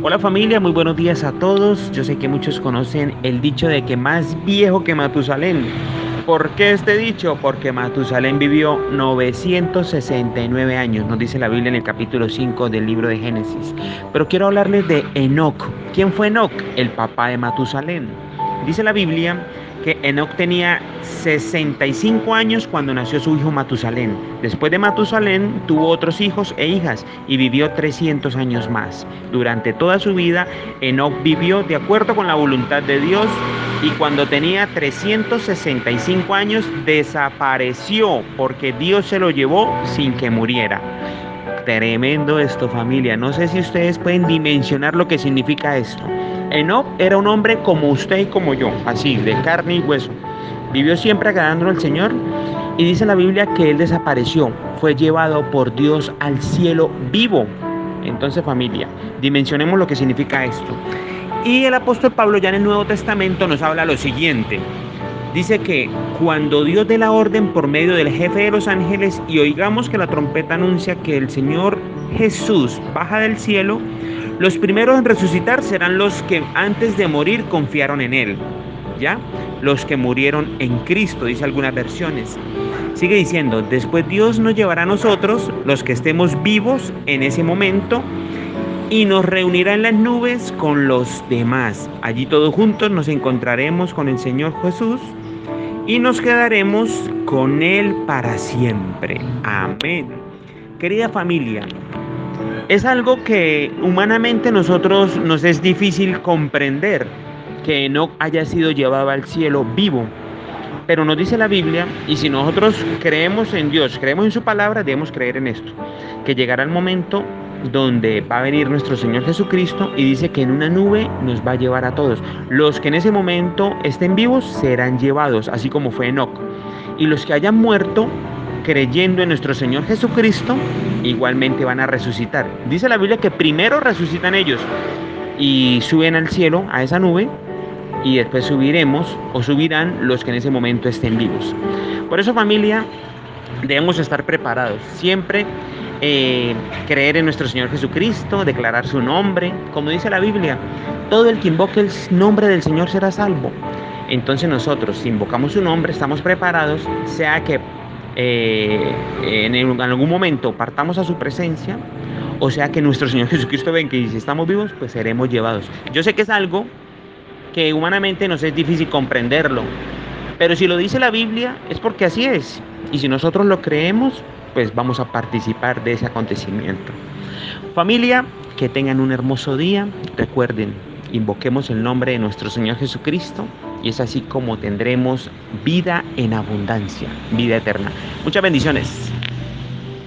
Hola familia, muy buenos días a todos. Yo sé que muchos conocen el dicho de que más viejo que Matusalén. ¿Por qué este dicho? Porque Matusalén vivió 969 años, nos dice la Biblia en el capítulo 5 del libro de Génesis. Pero quiero hablarles de Enoch. ¿Quién fue Enoch? El papá de Matusalén. Dice la Biblia que Enoch tenía 65 años cuando nació su hijo Matusalén. Después de Matusalén tuvo otros hijos e hijas y vivió 300 años más. Durante toda su vida, Enoch vivió de acuerdo con la voluntad de Dios y cuando tenía 365 años desapareció porque Dios se lo llevó sin que muriera. Tremendo esto familia, no sé si ustedes pueden dimensionar lo que significa esto. Enoch era un hombre como usted y como yo, así, de carne y hueso. Vivió siempre agradando al Señor y dice la Biblia que él desapareció, fue llevado por Dios al cielo vivo. Entonces familia, dimensionemos lo que significa esto. Y el apóstol Pablo ya en el Nuevo Testamento nos habla lo siguiente. Dice que cuando Dios dé la orden por medio del jefe de los ángeles y oigamos que la trompeta anuncia que el Señor Jesús baja del cielo, los primeros en resucitar serán los que antes de morir confiaron en Él. ¿Ya? Los que murieron en Cristo, dice algunas versiones. Sigue diciendo, después Dios nos llevará a nosotros, los que estemos vivos en ese momento, y nos reunirá en las nubes con los demás. Allí todos juntos nos encontraremos con el Señor Jesús y nos quedaremos con Él para siempre. Amén. Querida familia, es algo que humanamente nosotros nos es difícil comprender, que no haya sido llevado al cielo vivo. Pero nos dice la Biblia, y si nosotros creemos en Dios, creemos en su palabra, debemos creer en esto, que llegará el momento donde va a venir nuestro Señor Jesucristo y dice que en una nube nos va a llevar a todos. Los que en ese momento estén vivos serán llevados, así como fue Enoch. Y los que hayan muerto creyendo en nuestro Señor Jesucristo, igualmente van a resucitar. Dice la Biblia que primero resucitan ellos y suben al cielo, a esa nube, y después subiremos o subirán los que en ese momento estén vivos. Por eso familia, debemos estar preparados. Siempre eh, creer en nuestro Señor Jesucristo, declarar su nombre. Como dice la Biblia, todo el que invoque el nombre del Señor será salvo. Entonces nosotros, si invocamos su nombre, estamos preparados, sea que eh, en, algún momento partamos a su presencia, o sea que nuestro Señor Jesucristo ven que si estamos vivos, pues seremos llevados. Yo sé que es algo que humanamente nos es difícil comprenderlo, pero si lo dice la Biblia es porque así es. Y si nosotros lo creemos, pues vamos a participar de ese acontecimiento. Familia, que tengan un hermoso día. Recuerden, invoquemos el nombre de nuestro Señor Jesucristo y es así como tendremos vida en abundancia, vida eterna. Muchas bendiciones.